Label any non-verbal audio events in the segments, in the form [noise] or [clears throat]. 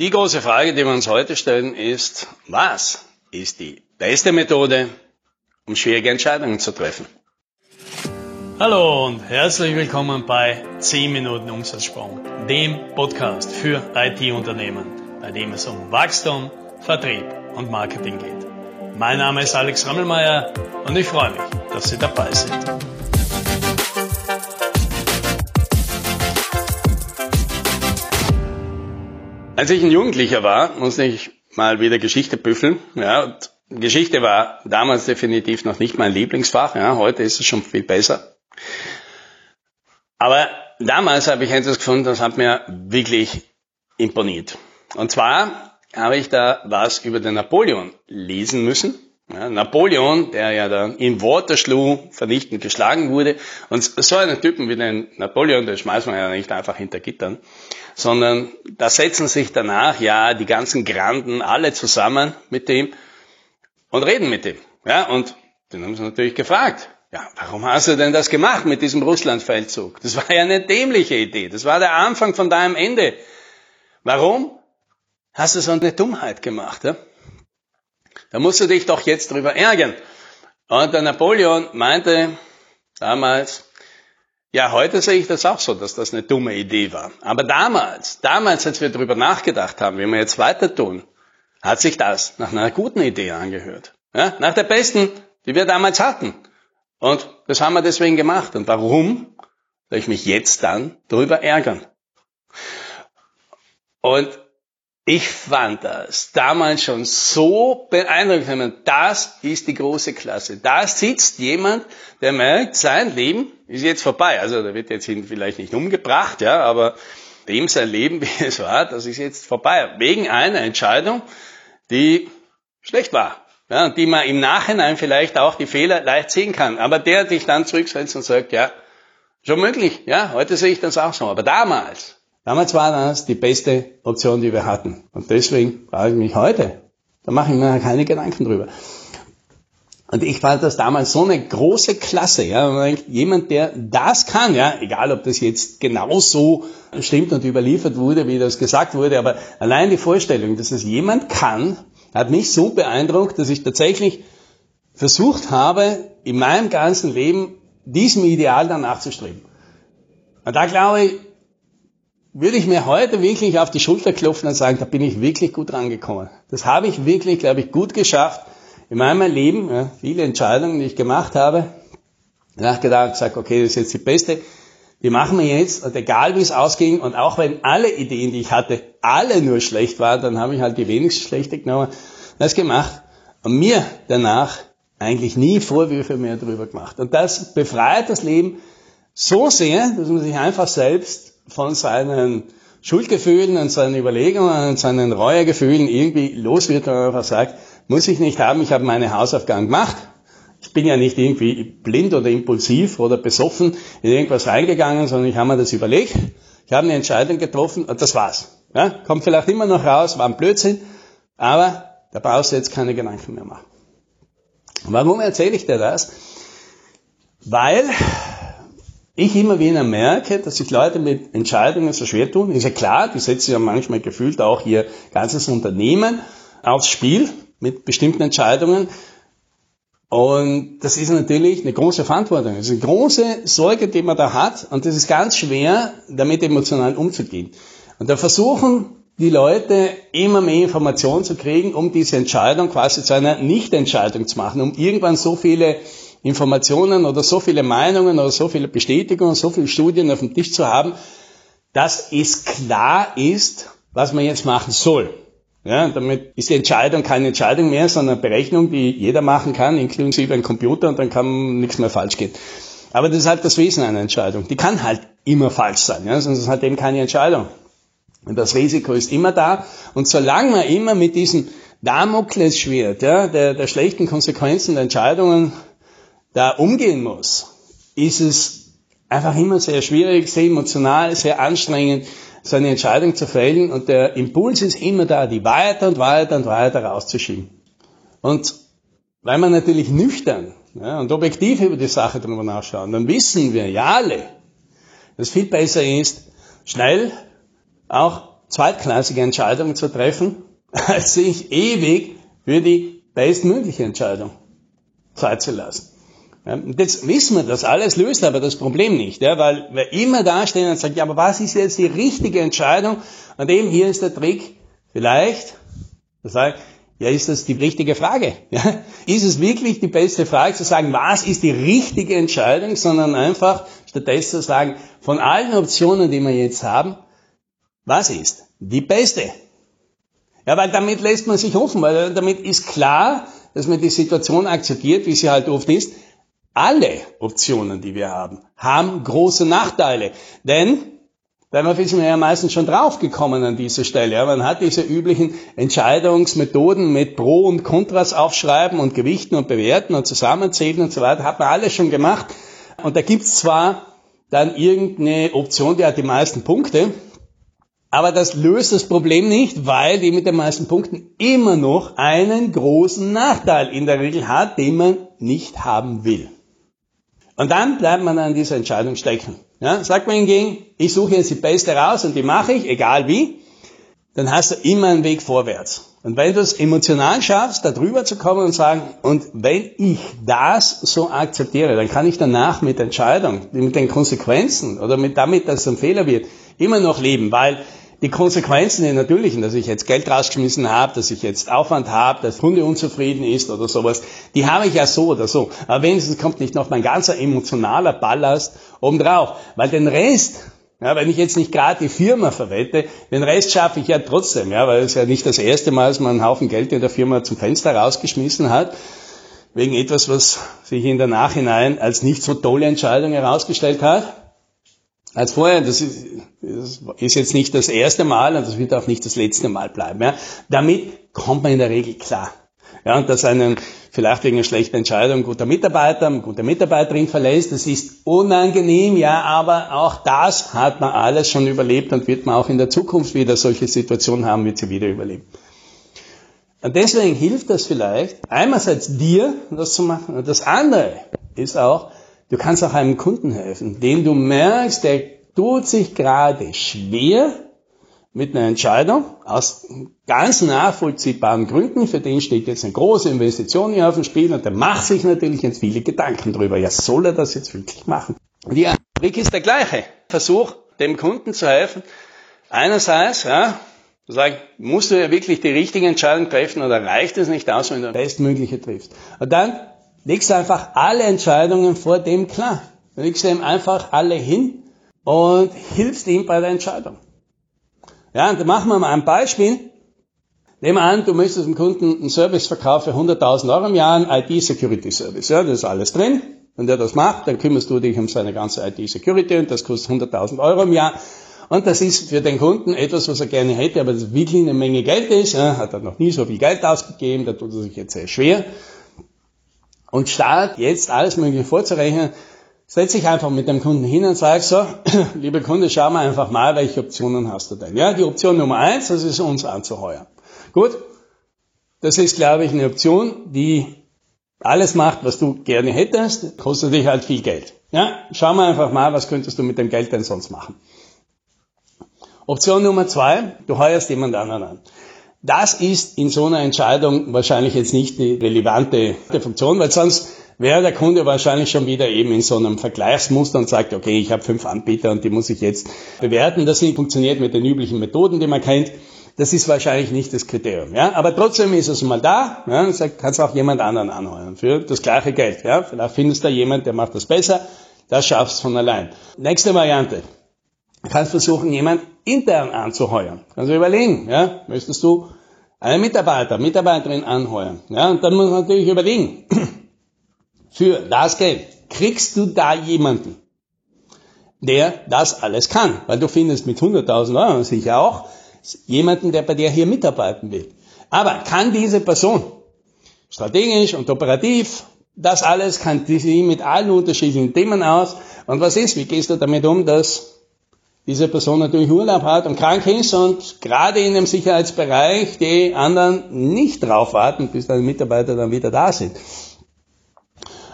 Die große Frage, die wir uns heute stellen, ist, was ist die beste Methode, um schwierige Entscheidungen zu treffen? Hallo und herzlich willkommen bei 10 Minuten Umsatzsprung, dem Podcast für IT-Unternehmen, bei dem es um Wachstum, Vertrieb und Marketing geht. Mein Name ist Alex Rammelmeier und ich freue mich, dass Sie dabei sind. Als ich ein Jugendlicher war, musste ich mal wieder Geschichte büffeln. Ja, Geschichte war damals definitiv noch nicht mein Lieblingsfach. Ja, heute ist es schon viel besser. Aber damals habe ich etwas gefunden, das hat mir wirklich imponiert. Und zwar habe ich da was über den Napoleon lesen müssen. Ja, Napoleon, der ja dann in Waterloo vernichtend geschlagen wurde. Und so einen Typen wie den Napoleon, den schmeißt man ja nicht einfach hinter Gittern, sondern da setzen sich danach ja die ganzen Granden alle zusammen mit dem und reden mit dem. Ja, und den haben sie natürlich gefragt. Ja, warum hast du denn das gemacht mit diesem Russlandfeldzug? Das war ja eine dämliche Idee. Das war der Anfang von deinem Ende. Warum hast du so eine Dummheit gemacht? Ja? Da musst du dich doch jetzt drüber ärgern. Und der Napoleon meinte damals, ja, heute sehe ich das auch so, dass das eine dumme Idee war. Aber damals, damals, als wir darüber nachgedacht haben, wie wir jetzt weiter tun, hat sich das nach einer guten Idee angehört. Ja, nach der besten, die wir damals hatten. Und das haben wir deswegen gemacht. Und warum soll ich mich jetzt dann darüber ärgern? Und ich fand das damals schon so beeindruckend. Das ist die große Klasse. Da sitzt jemand, der merkt, sein Leben ist jetzt vorbei. Also der wird jetzt vielleicht nicht umgebracht, ja, aber dem sein Leben, [laughs] wie es war, das ist jetzt vorbei. Wegen einer Entscheidung, die schlecht war. Ja, die man im Nachhinein vielleicht auch die Fehler leicht sehen kann. Aber der dich dann zurücksetzt und sagt, ja, schon möglich, ja, heute sehe ich das auch so. Aber damals, Damals war das die beste Option, die wir hatten. Und deswegen frage ich mich heute, da mache ich mir keine Gedanken drüber. Und ich fand das damals so eine große Klasse, ja. Jemand, der das kann, ja, egal ob das jetzt genau so stimmt und überliefert wurde, wie das gesagt wurde, aber allein die Vorstellung, dass es jemand kann, hat mich so beeindruckt, dass ich tatsächlich versucht habe, in meinem ganzen Leben diesem Ideal dann nachzustreben. Und da glaube ich, würde ich mir heute wirklich auf die Schulter klopfen und sagen, da bin ich wirklich gut rangekommen. Das habe ich wirklich, glaube ich, gut geschafft in meinem Leben. Ja, viele Entscheidungen, die ich gemacht habe, nachgedacht, gesagt, okay, das ist jetzt die beste. Die machen wir jetzt und egal wie es ausging und auch wenn alle Ideen, die ich hatte, alle nur schlecht waren, dann habe ich halt die wenigsten schlechte genommen, das gemacht und mir danach eigentlich nie Vorwürfe mehr darüber gemacht. Und das befreit das Leben so sehr, dass man sich einfach selbst von seinen Schuldgefühlen und seinen Überlegungen und seinen Reuegefühlen irgendwie los wird und einfach sagt, muss ich nicht haben, ich habe meine Hausaufgaben gemacht. Ich bin ja nicht irgendwie blind oder impulsiv oder besoffen in irgendwas reingegangen, sondern ich habe mir das überlegt. Ich habe eine Entscheidung getroffen und das war's. Ja, kommt vielleicht immer noch raus, war ein Blödsinn, aber da brauchst du jetzt keine Gedanken mehr machen. Warum erzähle ich dir das? Weil ich immer wieder merke, dass sich Leute mit Entscheidungen so schwer tun. Ist ja klar, die setzen ja manchmal gefühlt auch ihr ganzes Unternehmen aufs Spiel mit bestimmten Entscheidungen. Und das ist natürlich eine große Verantwortung. Das ist eine große Sorge, die man da hat. Und das ist ganz schwer, damit emotional umzugehen. Und da versuchen die Leute immer mehr Informationen zu kriegen, um diese Entscheidung quasi zu einer Nichtentscheidung zu machen, um irgendwann so viele Informationen oder so viele Meinungen oder so viele Bestätigungen, so viele Studien auf dem Tisch zu haben, dass es klar ist, was man jetzt machen soll. Ja, damit ist die Entscheidung keine Entscheidung mehr, sondern eine Berechnung, die jeder machen kann, inklusive ein Computer, und dann kann nichts mehr falsch gehen. Aber das ist halt das Wesen einer Entscheidung. Die kann halt immer falsch sein, ja, sonst ist halt eben keine Entscheidung. Und das Risiko ist immer da. Und solange man immer mit diesem Damoklesschwert ja, der, der schlechten Konsequenzen der Entscheidungen da umgehen muss, ist es einfach immer sehr schwierig, sehr emotional, sehr anstrengend, so eine Entscheidung zu fällen. Und der Impuls ist immer da, die weiter und weiter und weiter rauszuschieben. Und weil man natürlich nüchtern ja, und objektiv über die Sache drüber nachschauen, dann wissen wir ja alle, dass viel besser ist, schnell auch zweitklassige Entscheidungen zu treffen, [laughs] als sich ewig für die bestmögliche Entscheidung Zeit zu lassen. Jetzt wissen wir das alles, löst aber das Problem nicht, ja, weil wir immer dastehen und sagen, ja, aber was ist jetzt die richtige Entscheidung? Und eben hier ist der Trick, vielleicht, das heißt, ja, ist das die richtige Frage? [laughs] Ja? Ist es wirklich die beste Frage zu sagen, was ist die richtige Entscheidung, sondern einfach stattdessen zu sagen, von allen Optionen, die wir jetzt haben, was ist die beste? Ja, weil damit lässt man sich hoffen, weil damit ist klar, dass man die Situation akzeptiert, wie sie halt oft ist. Alle Optionen, die wir haben, haben große Nachteile. Denn Darauf ist man ja meistens schon draufgekommen an dieser Stelle. Ja, man hat diese üblichen Entscheidungsmethoden mit Pro und Kontras aufschreiben und Gewichten und Bewerten und zusammenzählen und so weiter, hat man alles schon gemacht. Und da gibt's zwar dann irgendeine Option, die hat die meisten Punkte, aber das löst das Problem nicht, weil die mit den meisten Punkten immer noch einen großen Nachteil in der Regel hat, den man nicht haben will. Und dann bleibt man an dieser Entscheidung stecken. Ja, sagt man hingegen, ich suche jetzt die beste raus und die mache ich, egal wie, dann hast du immer einen Weg vorwärts. Und wenn du es emotional schaffst, da drüber zu kommen und sagen, und wenn ich das so akzeptiere, dann kann ich danach mit der Entscheidung, mit den Konsequenzen oder mit damit, dass es ein Fehler wird, immer noch leben, weil die Konsequenzen, die natürlichen, dass ich jetzt Geld rausgeschmissen habe, dass ich jetzt Aufwand habe, dass Kunde unzufrieden ist oder sowas, die habe ich ja so oder so. Aber wenigstens kommt nicht noch mein ganzer emotionaler Ballast obendrauf. Weil den Rest, ja, wenn ich jetzt nicht gerade die Firma verwette, den Rest schaffe ich ja trotzdem, ja, weil es ja nicht das erste Mal, dass man einen Haufen Geld in der Firma zum Fenster rausgeschmissen hat, wegen etwas, was sich in der Nachhinein als nicht so tolle Entscheidung herausgestellt hat als vorher. Das ist, das ist jetzt nicht das erste Mal und das wird auch nicht das letzte Mal bleiben. Ja. Damit kommt man in der Regel klar. Ja, und dass einen vielleicht wegen einer schlechten Entscheidung guter Mitarbeiter, eine gute Mitarbeiterin verlässt, das ist unangenehm, ja, aber auch das hat man alles schon überlebt und wird man auch in der Zukunft wieder solche Situationen haben, wird sie wieder überleben. Und deswegen hilft das vielleicht, einerseits dir das zu machen und das andere ist auch, Du kannst auch einem Kunden helfen, den du merkst, der tut sich gerade schwer mit einer Entscheidung aus ganz nachvollziehbaren Gründen. Für den steht jetzt eine große Investition hier auf dem Spiel und der macht sich natürlich jetzt viele Gedanken drüber. Ja, soll er das jetzt wirklich machen? Die Trick ist der gleiche. Versuch, dem Kunden zu helfen. Einerseits, ja, zu sagen, musst du ja wirklich die richtige Entscheidung treffen oder reicht es nicht aus, wenn du Bestmögliche triffst? Und dann legst einfach alle Entscheidungen vor dem klar. Du legst ihm einfach alle hin und hilfst ihm bei der Entscheidung. Ja, und da machen wir mal ein Beispiel. Nehmen wir an, du möchtest dem Kunden einen Service verkaufen für 100.000 Euro im Jahr, einen IT-Security-Service. Ja, das ist alles drin. Wenn der das macht, dann kümmerst du dich um seine ganze IT-Security und das kostet 100.000 Euro im Jahr. Und das ist für den Kunden etwas, was er gerne hätte, aber das wirklich eine Menge Geld ist. Ja, hat er noch nie so viel Geld ausgegeben, da tut er sich jetzt sehr schwer und statt jetzt alles Mögliche vorzurechnen, setze ich einfach mit dem Kunden hin und sage so, [clears throat] liebe Kunde, schau mal einfach mal, welche Optionen hast du denn? Ja, die Option Nummer eins, das ist uns anzuheuern. Gut, das ist, glaube ich, eine Option, die alles macht, was du gerne hättest, kostet dich halt viel Geld. Ja, schau mal einfach mal, was könntest du mit dem Geld denn sonst machen? Option Nummer zwei, du heuerst jemand anderen an. Das ist in so einer Entscheidung wahrscheinlich jetzt nicht die relevante Funktion, weil sonst wäre der Kunde wahrscheinlich schon wieder eben in so einem Vergleichsmuster und sagt, okay, ich habe fünf Anbieter und die muss ich jetzt bewerten. Das funktioniert mit den üblichen Methoden, die man kennt. Das ist wahrscheinlich nicht das Kriterium. Ja? Aber trotzdem ist es mal da. Ja? Und sagt, kannst auch jemand anderen anheuern für das gleiche Geld. Ja? Vielleicht findest du da jemand, der macht das besser. Das schaffst von allein. Nächste Variante. Kannst versuchen, jemand intern anzuheuern. Kannst du überlegen, ja, möchtest du einen Mitarbeiter, Mitarbeiterin anheuern? Ja, und dann muss man natürlich überlegen, [clears throat] für das Geld kriegst du da jemanden, der das alles kann, weil du findest mit 100.000 Euro sicher auch jemanden, der bei dir hier mitarbeiten will. Aber kann diese Person strategisch und operativ das alles, kann sie mit allen unterschiedlichen Themen aus? Und was ist, wie gehst du damit um, dass diese Person natürlich Urlaub hat und krank ist und gerade in dem Sicherheitsbereich die anderen nicht drauf warten, bis deine Mitarbeiter dann wieder da sind.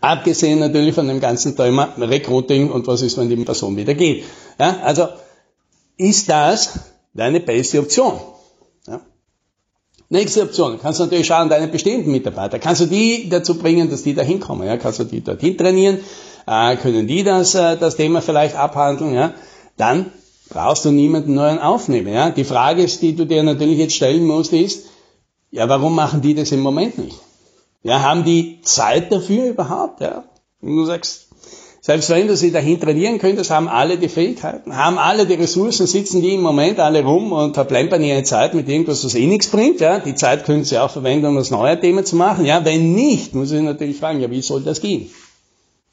Abgesehen natürlich von dem ganzen Thema Recruiting und was ist, wenn die Person wieder geht. Ja, also ist das deine beste Option. Ja. Nächste Option, kannst du natürlich schauen, deine bestehenden Mitarbeiter, kannst du die dazu bringen, dass die da hinkommen, ja, kannst du die dorthin trainieren, äh, können die das, äh, das Thema vielleicht abhandeln, ja, dann brauchst du niemanden neuen aufnehmen, ja. Die Frage, die du dir natürlich jetzt stellen musst, ist, ja, warum machen die das im Moment nicht? Ja, haben die Zeit dafür überhaupt, ja? Und du sagst, selbst wenn du sie dahin trainieren könntest, haben alle die Fähigkeiten, haben alle die Ressourcen, sitzen die im Moment alle rum und verplempern ihre Zeit mit irgendwas, was eh nichts bringt. Ja? Die Zeit können sie auch verwenden, um das neue Thema zu machen. Ja, wenn nicht, muss ich natürlich fragen, ja, wie soll das gehen?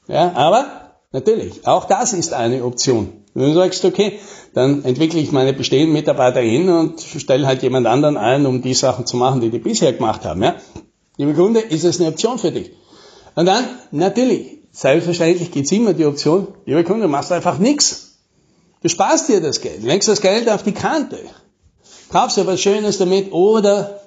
Ja, aber natürlich, auch das ist eine Option. Wenn du sagst, okay, dann entwickle ich meine bestehenden Mitarbeiter hin und stelle halt jemand anderen ein, um die Sachen zu machen, die die bisher gemacht haben. Ja? Liebe Kunde, ist es eine Option für dich? Und dann, natürlich, Selbstverständlich gibt's immer die Option, lieber Kunde, du machst einfach nichts. Du sparst dir das Geld, legst das Geld auf die Kante, kaufst dir was Schönes damit oder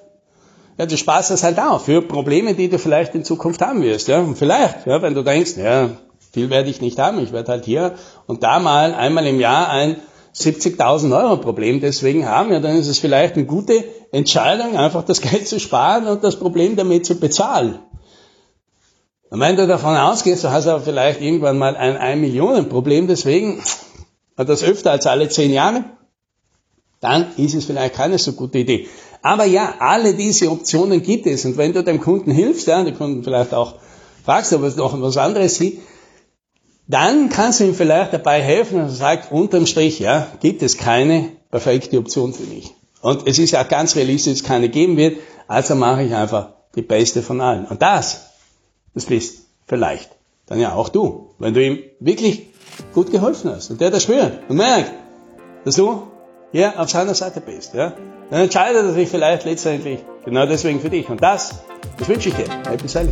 ja, du sparst das halt auch für Probleme, die du vielleicht in Zukunft haben wirst. Ja? Und vielleicht, ja, wenn du denkst, ja, viel werde ich nicht haben, ich werde halt hier und da mal einmal im Jahr ein 70.000 Euro Problem deswegen haben, ja, dann ist es vielleicht eine gute Entscheidung, einfach das Geld zu sparen und das Problem damit zu bezahlen. Und wenn du davon ausgehst, du hast aber vielleicht irgendwann mal ein 1 Millionen Problem, deswegen hat das öfter als alle 10 Jahre, dann ist es vielleicht keine so gute Idee. Aber ja, alle diese Optionen gibt es. Und wenn du dem Kunden hilfst, ja, der Kunden vielleicht auch fragst, ob es noch was anderes sieht, dann kannst du ihm vielleicht dabei helfen und sagt, unterm Strich, ja, gibt es keine perfekte Option für mich. Und es ist ja ganz realistisch, dass es keine geben wird, also mache ich einfach die beste von allen. Und das das bist vielleicht dann ja auch du, wenn du ihm wirklich gut geholfen hast und der das spürt und merkt, dass du hier auf seiner Seite bist, ja, dann entscheidet er sich vielleicht letztendlich genau deswegen für dich. Und das, das wünsche ich dir. Happy Selling.